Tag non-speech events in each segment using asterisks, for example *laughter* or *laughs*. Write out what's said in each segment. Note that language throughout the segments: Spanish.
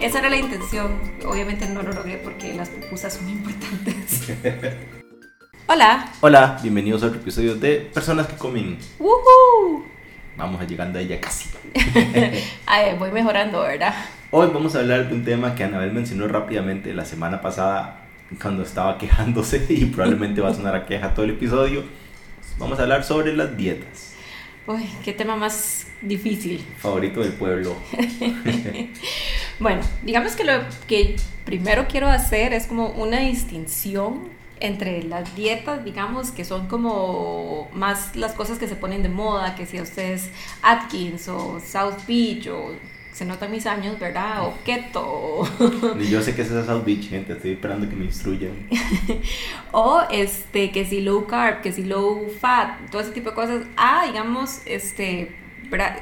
Esa era la intención. Obviamente no lo logré porque las pupusas son importantes. *laughs* Hola. Hola, bienvenidos a otro episodio de Personas que comen. ¡Woohoo! Vamos llegando a ella casi. *laughs* Ay, voy mejorando, ¿verdad? Hoy vamos a hablar de un tema que Anabel mencionó rápidamente la semana pasada cuando estaba quejándose *laughs* y probablemente va a sonar a queja todo el episodio. Vamos a hablar sobre las dietas. Uy, qué tema más difícil. Favorito del pueblo. Bueno, digamos que lo que primero quiero hacer es como una distinción entre las dietas, digamos, que son como más las cosas que se ponen de moda, que si a ustedes Atkins o South Beach o se notan mis años, ¿verdad? O keto. Y yo sé que es esa South Beach, gente, estoy esperando que me instruyan. *laughs* o este, que si low carb, que si low fat, todo ese tipo de cosas. Ah, digamos, este,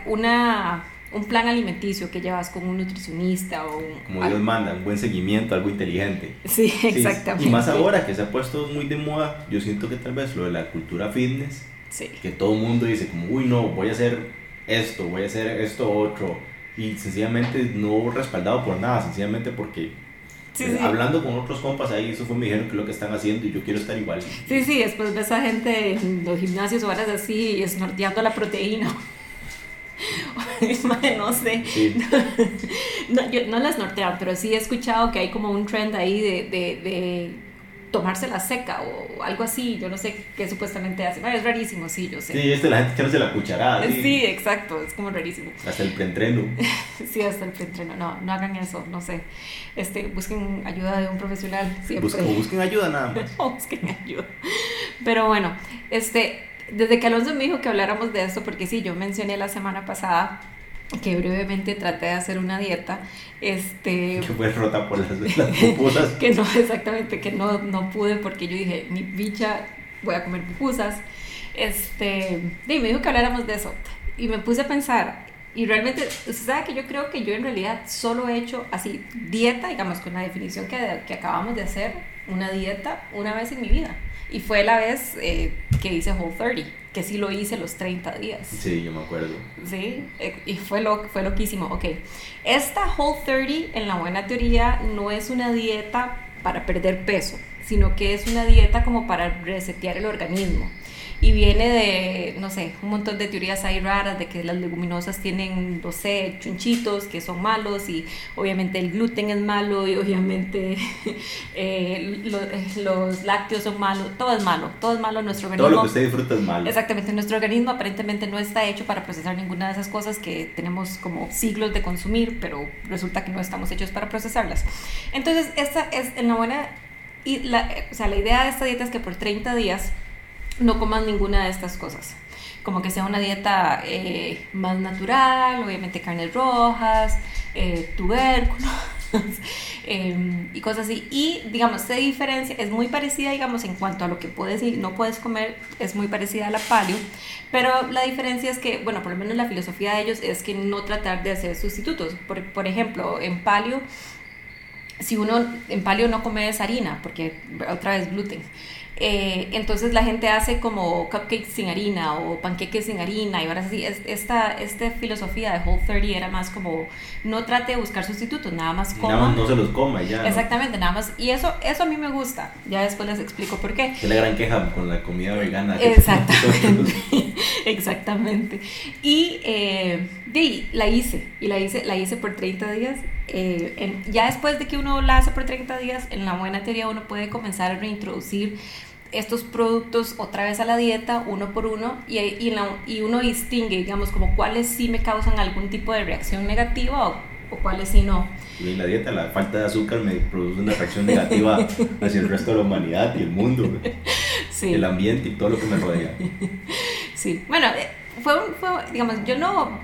una un plan alimenticio que llevas con un nutricionista o Como Dios manda, un buen seguimiento, algo inteligente. Sí, exactamente. Y más ahora que se ha puesto muy de moda, yo siento que tal vez lo de la cultura fitness, sí. que todo el mundo dice como, uy, no, voy a hacer esto, voy a hacer esto otro, y sencillamente no respaldado por nada, sencillamente porque eh, Hablando con otros compas ahí, eso fue me dijeron que es lo que están haciendo y yo quiero estar igual. Sí, sí, después ves a gente en los gimnasios o horas así, esnorteando la proteína. No sé. No, yo no las nortean, pero sí he escuchado que hay como un trend ahí de, de, de tomarse la seca o algo así, yo no sé qué supuestamente hace. es rarísimo, sí, yo sé. Sí, este la gente echándose la cucharada. Sí. exacto, es como rarísimo. Hasta el preentreno. *laughs* sí, hasta el preentreno. No, no hagan eso, no sé. Este, busquen ayuda de un profesional siempre. Busquen, busquen ayuda nada más. *laughs* busquen ayuda. Pero bueno, este, desde que Alonso me dijo que habláramos de esto, porque sí, yo mencioné la semana pasada que brevemente traté de hacer una dieta, este... Que fue rota por las, pupusas. *laughs* que no, exactamente, que no, no pude porque yo dije, mi bicha, voy a comer pupusas. Este, y me dijo que habláramos de eso. Y me puse a pensar, y realmente, usted sabe que yo creo que yo en realidad solo he hecho así, dieta, digamos, con la definición que, que acabamos de hacer, una dieta una vez en mi vida. Y fue la vez eh, que hice Whole 30, que sí lo hice los 30 días. Sí, yo me acuerdo. Sí, eh, y fue, lo, fue loquísimo. Ok, esta Whole 30 en la buena teoría no es una dieta para perder peso, sino que es una dieta como para resetear el organismo y viene de, no sé, un montón de teorías ahí raras de que las leguminosas tienen, no sé, chunchitos que son malos y obviamente el gluten es malo y obviamente *laughs* eh, eh, los lácteos son malos, todo es malo, todo es malo en nuestro organismo. Todo lo que usted disfruta es malo. Exactamente, nuestro organismo aparentemente no está hecho para procesar ninguna de esas cosas que tenemos como siglos de consumir, pero resulta que no estamos hechos para procesarlas. Entonces, esta es en la buena, y la, o sea, la idea de esta dieta es que por 30 días no coman ninguna de estas cosas. Como que sea una dieta eh, más natural, obviamente carnes rojas, eh, tubérculos *laughs* em, y cosas así. Y digamos, se diferencia, es muy parecida, digamos, en cuanto a lo que puedes y no puedes comer, es muy parecida a la paleo, pero la diferencia es que, bueno, por lo menos la filosofía de ellos es que no tratar de hacer sustitutos. Por, por ejemplo, en paleo, si uno en paleo no come esa harina, porque otra vez gluten. Eh, entonces la gente hace como cupcakes sin harina o panqueques sin harina y ahora sí, esta, esta filosofía de Whole 30 era más como no trate de buscar sustitutos, nada más coma. Nada más no se los coma ya. Exactamente, nada más. Y eso, eso a mí me gusta. Ya después les explico por qué. Es la gran queja con la comida vegana. *laughs* Exactamente. *laughs* Exactamente. Y eh, la hice. Y la hice, la hice por 30 días. Eh, ya después de que uno la hace por 30 días, en la buena teoría uno puede comenzar a reintroducir estos productos otra vez a la dieta, uno por uno, y, y, uno distingue, digamos, como cuáles sí me causan algún tipo de reacción negativa o, cuáles sí no. Y en la dieta la falta de azúcar me produce una reacción negativa hacia el resto de la humanidad y el mundo, *laughs* el ambiente y todo lo que me rodea. *laughs* Sí, bueno, eh, fue, fue digamos, yo no,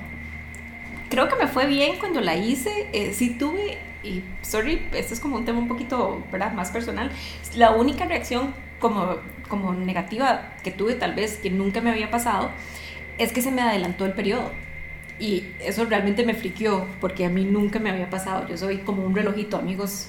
creo que me fue bien cuando la hice, eh, sí tuve, y sorry, esto es como un tema un poquito, ¿verdad?, más personal, la única reacción como, como negativa que tuve tal vez, que nunca me había pasado, es que se me adelantó el periodo. Y eso realmente me friqueó, porque a mí nunca me había pasado. Yo soy como un relojito, amigos.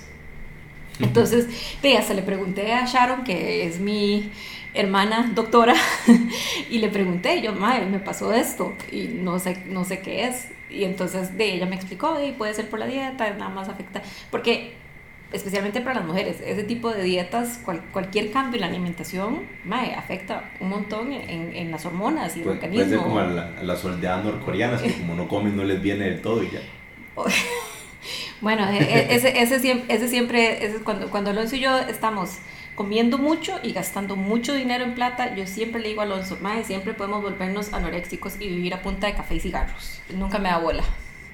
Entonces, de hasta le pregunté a Sharon, que es mi hermana doctora, *laughs* y le pregunté, yo, madre, me pasó esto y no sé, no sé qué es. Y entonces de ella me explicó, y puede ser por la dieta, nada más afecta, porque especialmente para las mujeres, ese tipo de dietas, cualquier cambio en la alimentación, mae, afecta un montón en, en las hormonas y el organismo. Puede ser como a, la, a las soldadas norcoreanas, que como no comen no les viene del todo y ya. *laughs* bueno, e, e, ese, ese, siempre, ese siempre, ese cuando, cuando Alonso y yo estamos comiendo mucho y gastando mucho dinero en plata, yo siempre le digo a Alonso, mae, siempre podemos volvernos anoréxicos y vivir a punta de café y cigarros. Nunca me da bola.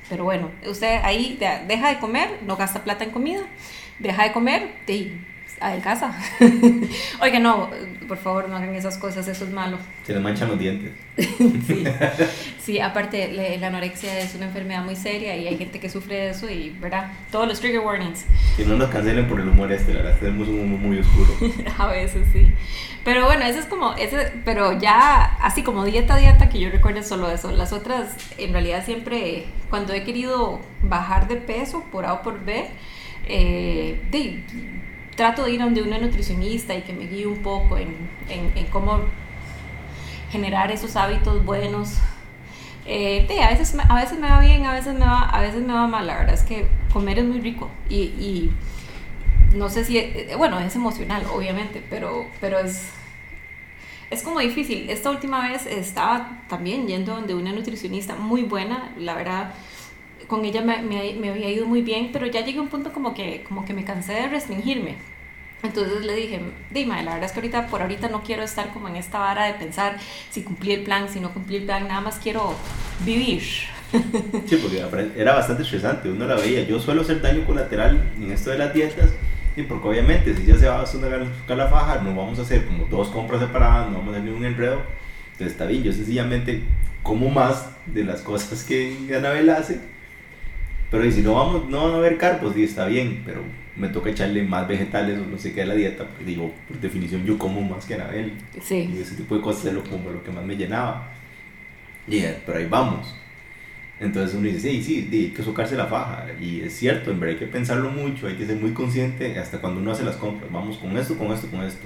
Pero bueno, usted ahí deja de comer, no gasta plata en comida. Deja de comer y casa *laughs* Oiga, no, por favor, no hagan esas cosas, eso es malo. Se le manchan los dientes. *laughs* sí. *laughs* sí, aparte, la anorexia es una enfermedad muy seria y hay gente que sufre de eso y, ¿verdad? Todos los trigger warnings. Que no nos cancelen por el humor este, la verdad, tenemos un humor muy oscuro. A veces sí. Pero bueno, eso es como, ese, pero ya así como dieta, dieta, que yo recuerdo solo eso. Las otras, en realidad siempre, cuando he querido bajar de peso, por A o por B, eh, de, trato de ir donde una nutricionista y que me guíe un poco en, en, cómo generar esos hábitos buenos. Eh, a, veces, a veces me va bien, a veces me va, a veces me va mal. La verdad es que comer es muy rico y, y no sé si, eh, bueno, es emocional, obviamente, pero, pero es, es como difícil. Esta última vez estaba también yendo donde una nutricionista muy buena, la verdad con ella me, había ido muy bien, pero ya llegué a un punto como que, como que me cansé de restringirme. Entonces le dije, dime, la verdad es que ahorita, por ahorita no quiero estar como en esta vara de pensar si cumplí el plan, si no cumplí el plan, nada más quiero vivir. *laughs* Sí, porque era bastante estresante, uno la veía. Yo suelo hacer daño colateral en esto de las dietas, y porque obviamente si ya se va a buscar la faja, no vamos a hacer como dos compras separadas, no vamos a hacer ningún enredo. Entonces está bien, yo sencillamente como más de las cosas que Anabel hace pero si no vamos, no van a haber carpos, y está bien, pero me toca echarle más vegetales o no sé qué a la dieta, porque digo, por definición yo como más que Anabel. Sí. Y ese tipo de cosas es lo, como lo que más me llenaba. Y, pero ahí vamos. Entonces uno dice, sí, sí, hay que socarse la faja. Y es cierto, en verdad hay que pensarlo mucho, hay que ser muy consciente hasta cuando uno hace las compras. Vamos con esto, con esto, con esto.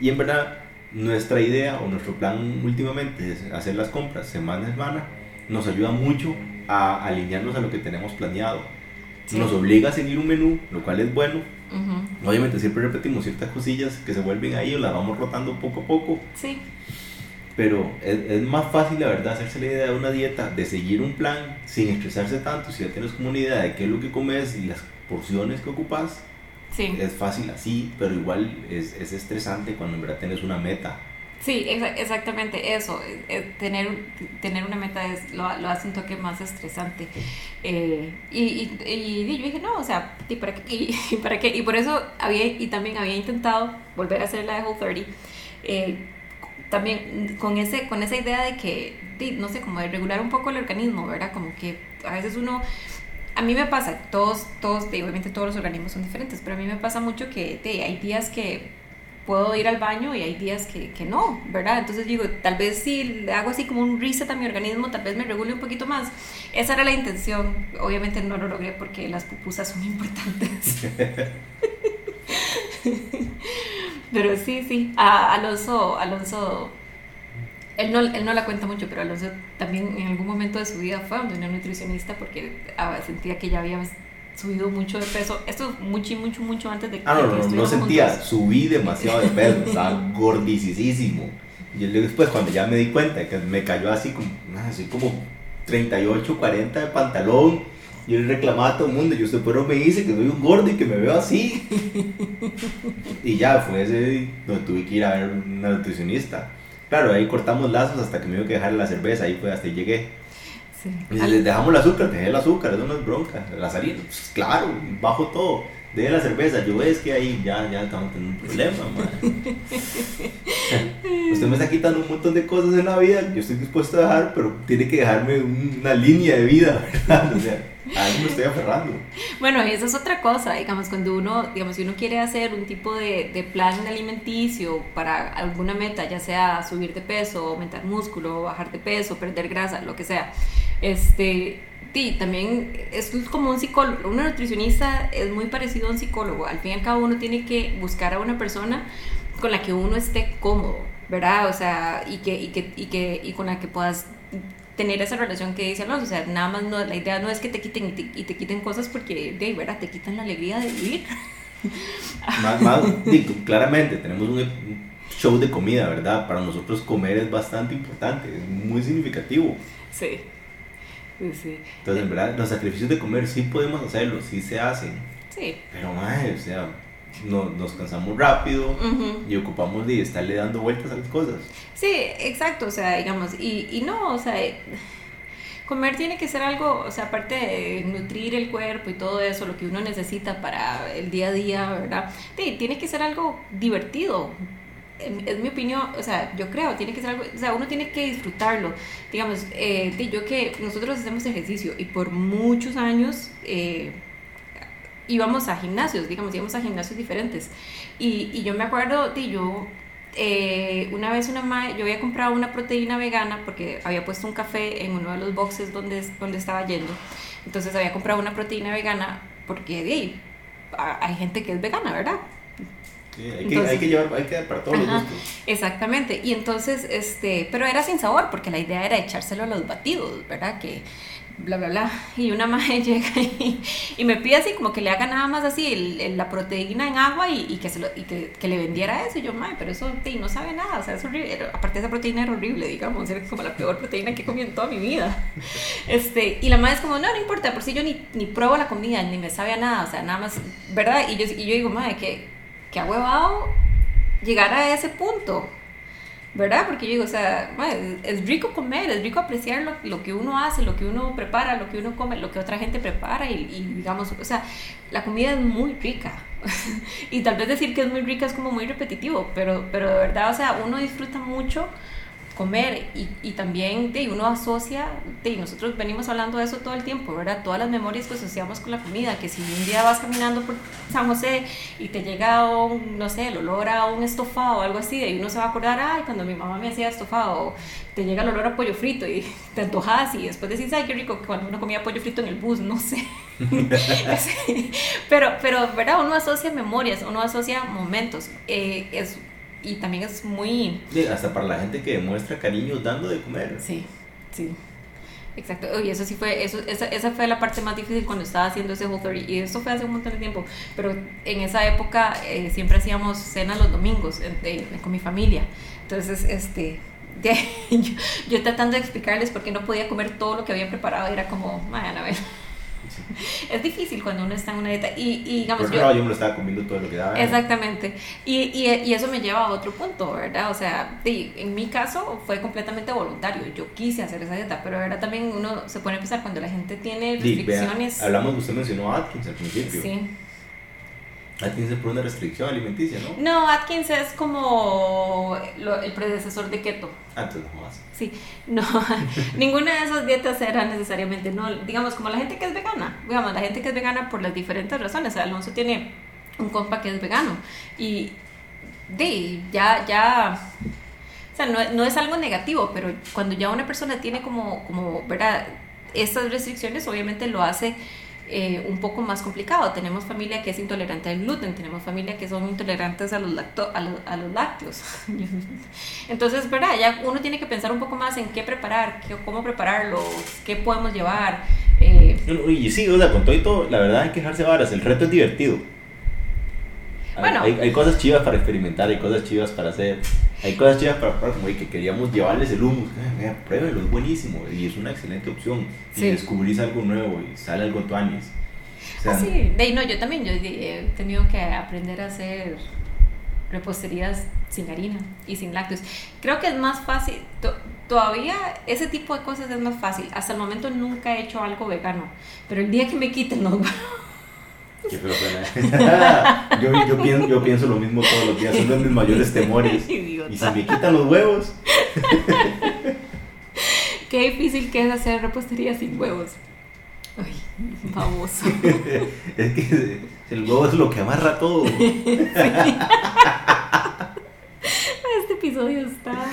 Y en verdad, nuestra idea o nuestro plan últimamente es hacer las compras semana a semana. Nos ayuda mucho a alinearnos a lo que tenemos planeado. Nos obliga a seguir un menú, lo cual es bueno. Obviamente siempre repetimos ciertas cosillas que se vuelven ahí o las vamos rotando poco a poco. Sí. Pero es, es, más fácil, la verdad, hacerse la idea de una dieta, de seguir un plan sin estresarse tanto. Si ya tienes como una idea de qué es lo que comes y las porciones que ocupas, sí. es fácil así, pero igual es, es estresante cuando en verdad tienes una meta Sí, exactamente eso. Eh, eh, tener, tener una meta es, lo, lo, hace un toque más estresante. Eh, y, y, y, yo dije, no, o sea, ¿y para qué? Y, para qué? y por eso había, y también había intentado volver a hacer la de Whole 30. también con, ese, con esa idea de que, no sé, como de regular un poco el organismo, ¿verdad? Como que a veces uno a mí me pasa, todos, todos, obviamente todos los organismos son diferentes, pero a mí me pasa mucho que hay días que puedo ir al baño y hay días que, que, no, ¿verdad? Entonces digo, tal vez si le hago así como un reset a mi organismo, tal vez me regule un poquito más. Esa era la intención. Obviamente no lo logré porque las pupusas son *laughs* importantes. *laughs* pero sí, sí. A Alonso, Alonso él no, él no la cuenta mucho, pero Alonso también en algún momento de su vida fue donde una nutricionista porque ah, sentía que ya había subido mucho de peso. Esto es mucho, mucho, mucho antes de que. Ah, no, no, no, sentía, subí demasiado de peso, estaba gordicísimo. Y después, cuando ya me di cuenta que me cayó así como, así como 38, 40 de pantalón, yo le reclamaba a todo el mundo, y usted pero me dice que soy un gordo y que me veo así. *laughs* y ya fue ese donde tuve que ir a ver una nutricionista. Claro, ahí cortamos lazos hasta que me iba que dejar la cerveza, ahí fue hasta ahí llegué. Les dejamos el azúcar, dejé el azúcar, eso no es bronca. La salida, pues claro, bajo todo. Deje la cerveza, yo ves que ahí ya, ya estamos teniendo un problema, *laughs* Usted me está quitando un montón de cosas en la vida, yo estoy dispuesto a dejar, pero tiene que dejarme una línea de vida, ¿verdad? O sea, ahí me estoy aferrando. Bueno, y eso es otra cosa, digamos, cuando uno, digamos, si uno quiere hacer un tipo de, de plan alimenticio para alguna meta, ya sea subir de peso, aumentar músculo, bajar de peso, perder grasa, lo que sea, este, sí, también es como un psicólogo, un nutricionista es muy parecido a un psicólogo. Al fin y al cabo uno tiene que buscar a una persona con la que uno esté cómodo, ¿verdad? O sea, y que, y que, y que, y con la que puedas tener esa relación que dice Alonso, o sea, nada más no, la idea no es que te quiten y te, y te quiten cosas porque, de verdad, te quitan la alegría de vivir. *laughs* Más, más claramente, tenemos un show de comida, ¿verdad? Para nosotros comer es bastante importante, es muy significativo. Sí. Sí. Entonces, en verdad, los sacrificios de comer sí podemos hacerlos, sí se hacen. Sí. Pero, madre, o sea, no, nos cansamos rápido y ocupamos de estarle dando vueltas a las cosas. Sí, exacto, o sea, digamos, y, y no, o sea, comer tiene que ser algo, o sea, aparte de nutrir el cuerpo y todo eso, lo que uno necesita para el día a día, ¿verdad? Sí, tiene que ser algo divertido, es mi opinión, o sea, yo creo, tiene que ser algo, o sea, uno tiene que disfrutarlo. Digamos, eh, yo que nosotros hacemos ejercicio y por muchos años eh, íbamos a gimnasios, digamos, íbamos a gimnasios diferentes. Y, y yo me acuerdo, de yo, eh, una vez una yo había comprado una proteína vegana porque había puesto un café en uno de los boxes donde, donde estaba yendo. Entonces había comprado una proteína vegana porque de, hay gente que es vegana, ¿verdad? hay, que, hay que llevar, hay que para todos los gustos. Exactamente, y entonces, este, pero era sin sabor, porque la idea era echárselo a los batidos, ¿verdad? Que bla, bla, bla. Y una madre *laughs* llega y, me pide así como que le haga nada más así el, la proteína en agua y, que, se lo, y que, que, le vendiera eso. Y yo, madre, pero eso no sabe nada, o sea, es horrible. Aparte esa proteína era horrible, digamos, era como la peor proteína que he comido en toda mi vida. *laughs* Este, y la madre es como, no, no importa, por si yo ni, ni pruebo la comida, ni me sabe a nada, o sea, nada más, ¿verdad? Y yo, y yo digo, madre, que que ha huevado llegar a ese punto, ¿verdad? Porque yo digo, o sea, es rico comer, es rico apreciar lo, lo, que uno hace, lo que uno prepara, lo que uno come, lo que otra gente prepara y, y digamos, o sea, la comida es muy rica. *laughs* y tal vez decir que es muy rica es como muy repetitivo, pero, pero de verdad, o sea, uno disfruta mucho comer y, y también de uno asocia, de, nosotros venimos hablando de eso todo el tiempo, ¿verdad? Todas las memorias que asociamos con la comida, que si un día vas caminando por San José y te llega un, no sé, el olor a un estofado o algo así, y uno se va a acordar, ay, cuando mi mamá me hacía estofado, te llega el olor a pollo frito y *laughs* te antojas y después decís, ay, qué rico, cuando uno comía pollo frito en el bus, no sé. *laughs* *laughs* pero, pero, ¿verdad? Uno asocia memorias, uno asocia momentos. Eh, es y también es muy... Sí, hasta para la gente que demuestra cariño dando de comer. Sí, sí. Exacto, y eso sí fue, eso, esa, esa fue la parte más difícil cuando estaba haciendo ese Whole y eso fue hace un montón de tiempo, pero en esa época eh, siempre hacíamos cena los domingos con mi familia, entonces, este, *laughs* yo, yo, tratando de explicarles por qué no podía comer todo lo que había preparado, era como, vayan a ver, es difícil cuando uno está en una dieta. Y, y digamos, yo, yo me lo estaba comiendo todo lo que daba. Exactamente. Y, y, y, eso me lleva a otro punto, ¿verdad? O sea, en mi caso fue completamente voluntario. Yo quise hacer esa dieta, pero ahora también uno se pone a pensar cuando la gente tiene restricciones. hablamos, usted mencionó Atkins al principio. Sí. Atkins es por una restricción alimenticia, ¿no? No, Atkins es como el predecesor de keto. Antes no más. Sí, no, *laughs* ninguna de esas dietas era necesariamente, no, digamos, como la gente que es vegana, digamos, la gente que es vegana por las diferentes razones. Alonso tiene un compa que es vegano y de, ya, ya, o sea, no, no es algo negativo, pero cuando ya una persona tiene como, como, ¿verdad? Estas restricciones obviamente lo hace eh, un poco más complicado. Tenemos familia que es intolerante al gluten, tenemos familia que son intolerantes a los, lacto, a, a los lácteos. *laughs* Entonces, ¿verdad? Ya uno tiene que pensar un poco más en qué preparar, qué, cómo prepararlo, qué podemos llevar. Eh. Y sí, o sea, con todo y todo, la verdad hay que dejarse varas, el reto es divertido. Bueno. Hay, hay, cosas chivas para experimentar, hay cosas chivas para hacer, hay cosas chivas para probar, como que queríamos llevarles el humus, eh, pruébelo, es buenísimo y es una excelente opción. Y descubrís algo nuevo y sale algo tu años. ah, sí, de no, yo también, yo he tenido que aprender a hacer reposterías sin harina y sin lácteos. Creo que es más fácil, todavía ese tipo de cosas es más fácil. Hasta el momento nunca he hecho algo vegano, pero el día que me quiten los *laughs* *laughs* Qué *laughs* yo, yo, pienso, yo pienso lo mismo todos los días, son de mis mayores temores. Y si me quitan los huevos. *laughs* Qué difícil que es hacer repostería sin huevos. Ay, famoso. es que el huevo es lo que amarra todo. Este episodio está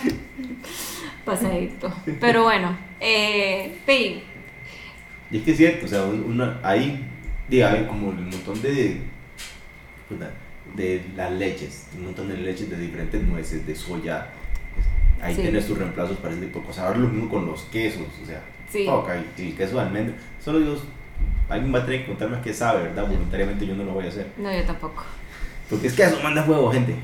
pasadito. Pero bueno, eh, Y es que es cierto, o sea, una, ahí, diga, hay como un montón de, de las leches, un montón de leches de diferentes nueces, de soya. Ahí tienes tus reemplazos para ese tipo de cosas. Ahora lo mismo con los quesos, o sea, sí. el queso de almendra. Solo Dios, alguien va a tener que contarme qué sabe, ¿verdad? Voluntariamente yo no lo voy a hacer. No, yo tampoco. Porque es que eso manda juego, gente.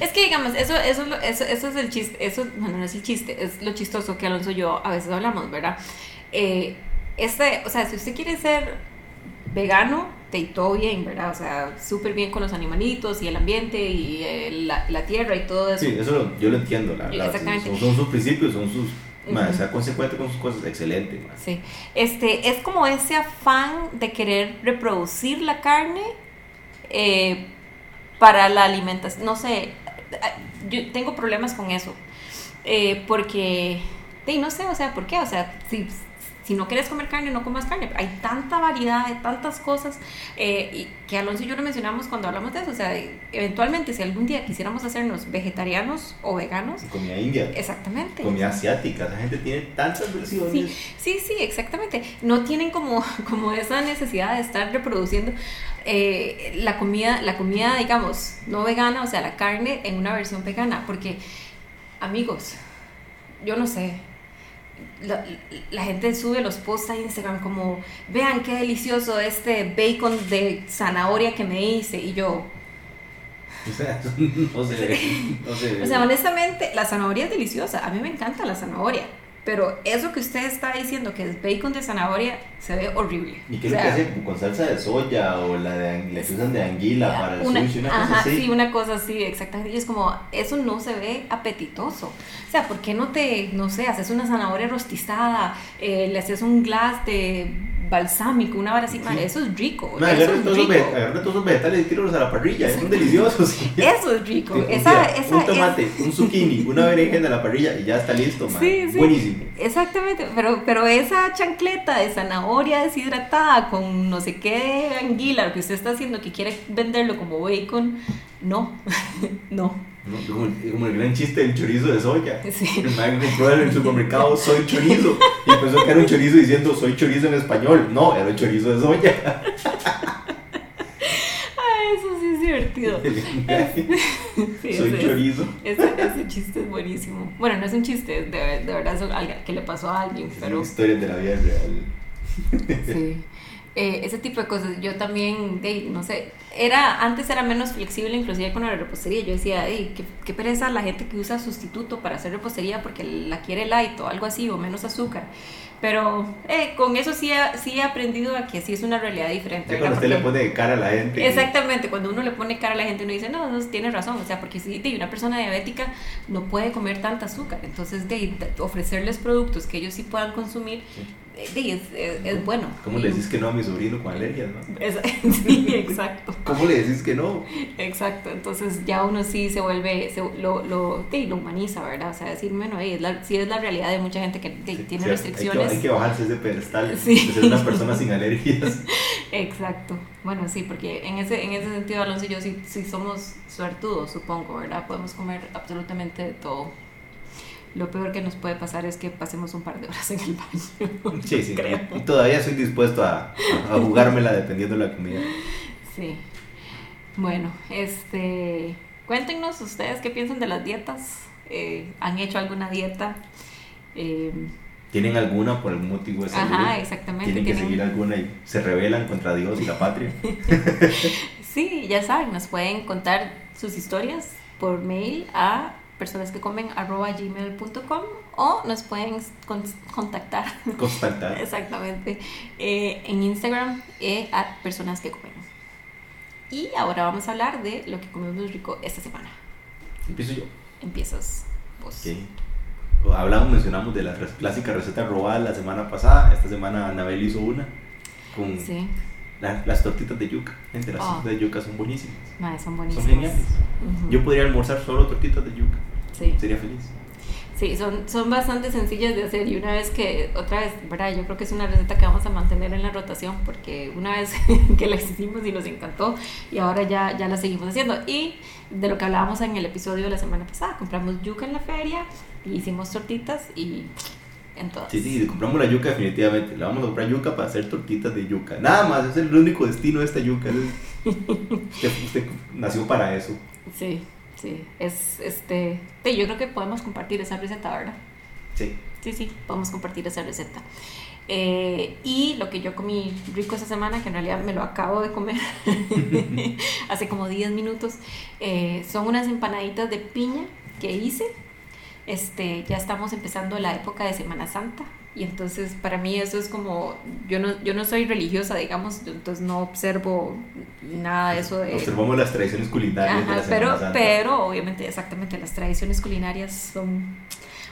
Es que digamos, eso, eso, eso, eso es el chiste, eso, bueno, no es el chiste, es lo chistoso que Alonso y yo a veces hablamos, ¿verdad? Eh, este, o sea, si usted quiere ser vegano, te todo bien, ¿verdad? O sea, súper bien con los animalitos y el ambiente y eh, la, la, tierra y todo eso. Sí, eso yo lo entiendo, la, Exactamente. Son, sus principios, son sus... Uh sea consecuente con sus cosas, excelente. Sí, este, es como ese afán de querer reproducir la carne eh, para la alimentación. No sé, yo tengo problemas con eso, eh, porque, no sé, o sea, ¿por qué? O sea, si si no quieres comer carne, no comas carne. Hay tanta variedad, hay tantas cosas eh, y que Alonso y yo lo mencionamos cuando hablamos de eso. O sea, eventualmente, si algún día quisiéramos hacernos vegetarianos o veganos. Comida india. Exactamente. Comida asiática. La gente tiene tantas versiones. Sí, sí, sí, exactamente. No tienen como, *laughs* como esa necesidad de estar reproduciendo eh, la comida, la comida, digamos, no vegana, o sea, la carne en una versión vegana. Porque, amigos, yo no sé, la, gente sube los posts a Instagram como, vean qué delicioso este bacon de zanahoria que me hice. Y yo... O sea, *laughs* no no sé. *laughs* O sea, honestamente, la zanahoria es deliciosa. A mí me encanta la zanahoria. Pero eso que usted está diciendo, que es bacon de zanahoria, se ve horrible. ¿Y qué es lo que hace con salsa de soya o la de, le usan de anguila para el sushi? Una cosa así. Sí, una cosa así, exactamente. Y es como, eso no se ve apetitoso. O sea, ¿por qué no te, no sé, haces una zanahoria rostizada, eh, le haces un glass de balsámico, una vara así, eso es rico. No, *laughs* eso es rico. Agarra todos los vegetales y tíralos a la parrilla, son deliciosos. Eso es rico. esa, esa, un tomate, un zucchini, *laughs* una berenjena a la parrilla y ya está listo. Sí, sí. Buenísimo. Exactamente, pero, pero esa chancleta de zanahoria deshidratada con no sé qué anguila, que usted está haciendo, que quiere venderlo como bacon, no, *laughs* no. Como, como, el gran chiste del chorizo de soya. *laughs* Sí. El man compró en el supermercado soy chorizo y empezó que era un chorizo diciendo soy chorizo en español. No, era el chorizo de soya. Ay, *laughs* eso sí es divertido. *laughs* soy chorizo. Ese, ese, chiste es buenísimo. Bueno, no es un chiste, de, de verdad es algo que le pasó a alguien. Pero... Es una historia de la vida real. Sí. Eh, ese tipo de cosas. Yo también, de, no sé, era, antes era menos flexible inclusive con la repostería. Yo decía, hey, qué, qué, pereza la gente que usa sustituto para hacer repostería porque la quiere light o algo así o menos azúcar. Pero eh, con eso sí, sí he aprendido a que sí es una realidad diferente. cuando usted le pone cara a la gente. Exactamente, cuando uno le pone cara a la gente uno dice, no, no, tiene razón, o sea, porque si una persona diabética no puede comer tanta azúcar, entonces de, ofrecerles productos que ellos sí puedan consumir es, es, bueno. ¿Cómo le decís que no a mi sobrino con alergias, no? *laughs* sí, exacto. ¿Cómo le decís que no? Exacto, entonces ya uno sí se vuelve, se, lo, lo, lo humaniza, ¿verdad? O sea, decir, bueno, es la, sí es la realidad de mucha gente que tiene restricciones. Hay que, bajarse ese pedestal de ser una persona sin alergias. *laughs* Exacto. Bueno, sí, porque en ese, en ese sentido, Alonso y yo sí, sí somos suertudos, supongo, ¿verdad? Podemos comer absolutamente todo lo peor que nos puede pasar es que pasemos un par de horas en el baño. Sí, sí, y todavía soy dispuesto a, a jugármela dependiendo de la comida. Sí. Bueno, este, cuéntenos ustedes qué piensan de las dietas. Eh, ¿Han hecho alguna dieta? Eh, ¿Tienen alguna por algún motivo de salud? Ajá, exactamente. ¿Tienen que seguir alguna y se rebelan contra Dios y la patria? *laughs* sí, ya saben, nos pueden contar sus historias por mail a personas que comen arroba gmail.com o nos pueden contactar. Contactar. *laughs* Exactamente. Eh, en Instagram eh, a personas que comen. Y ahora vamos a hablar de lo que comemos rico esta semana. Empiezo yo. Empiezas vos. Hablamos, mencionamos de la clásica receta robada la semana pasada. Esta semana Anabel hizo una con sí las tortitas de yuca. Gente, las oh. tortitas de yuca son buenísimas. son buenísimas. Son geniales. Yo podría almorzar solo tortitas de yuca. Sí. Sería feliz. Sí, son, son bastante sencillas de hacer y una vez que, otra vez, ¿verdad? Yo creo que es una receta que vamos a mantener en la rotación porque una vez *laughs* que la hicimos y nos encantó y ahora ya, ya la seguimos haciendo. Y de lo que hablábamos en el episodio de la semana pasada, compramos yuca en la feria y hicimos tortitas y Sí, sí, compramos la yuca definitivamente. Le vamos a comprar yuca para hacer tortitas de yuca. Nada más, es el único destino de esta yuca. *laughs* usted, nació para eso. Sí, sí. Es, este, yo creo que podemos compartir esa receta, ¿verdad? Sí. Sí, sí, podemos compartir esa receta. Eh, y lo que yo comí rico esa semana, que en realidad me lo acabo de comer *laughs* hace como 10 minutos, eh, son unas empanaditas de piña que hice. Este, ya estamos empezando la época de Semana Santa y entonces para mí eso es como, yo no, yo no soy religiosa, digamos, entonces no observo nada de eso de... Observamos las tradiciones culinarias. de la pero, pero obviamente, exactamente, las tradiciones culinarias son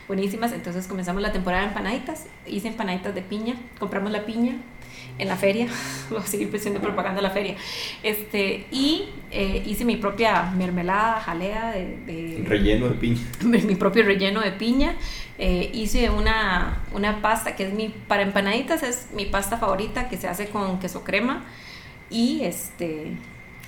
buenísimas. Entonces comenzamos la temporada de empanaditas. Hice empanaditas de piña. Compramos la piña en la feria. *laughs* Voy a seguir haciendo propaganda a la feria. Este, y eh, hice mi propia mermelada, jalea de, Relleno de piña. *laughs* Mi propio relleno de piña. Eh, hice una, una pasta que es mi... Para empanaditas es mi pasta favorita que se hace con queso crema. Y este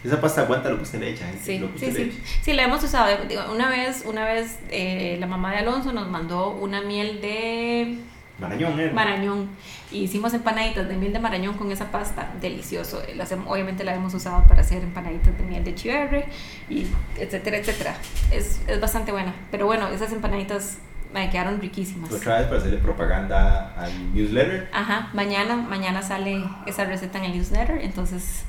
esa pasta aguanta lo que usted le echa. ¿eh? Sí, sí, sí. Sí, la hemos usado. Una vez, una vez eh, la mamá de Alonso nos mandó una miel de... Marañón, ¿eh? Marañón. Hicimos empanaditas de miel de marañón con esa pasta. Delicioso. obviamente la hemos usado para hacer empanaditas de miel de chiverre, y etcétera, etcétera. Es, es bastante buena. Pero bueno, esas empanaditas me quedaron riquísimas. Otra vez para hacerle propaganda al newsletter. Ajá, mañana, mañana sale esa receta en el newsletter, entonces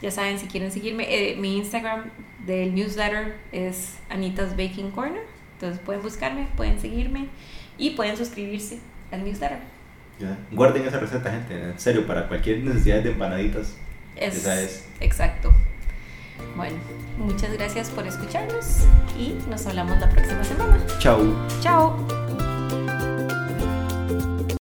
ya saben, si quieren seguirme, eh, mi Instagram del newsletter es Anita's Baking Corner. Entonces pueden buscarme, pueden seguirme y pueden suscribirse al newsletter. Ya. Guarden esa receta, gente. En serio, para cualquier necesidad de empanaditas. esa es. Exacto. Bueno, muchas gracias por escucharnos y nos hablamos la próxima semana. Chao. Chao.